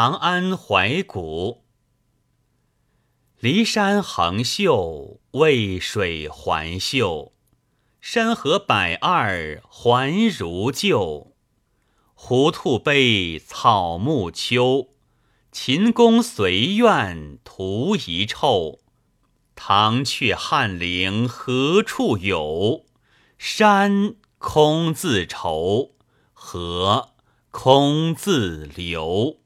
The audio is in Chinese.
长安怀古。骊山横秀，渭水环秀，山河百二，环如旧。胡兔悲，草木秋。秦宫随苑，徒遗臭。唐阙汉陵，何处有？山空自愁，河空自流。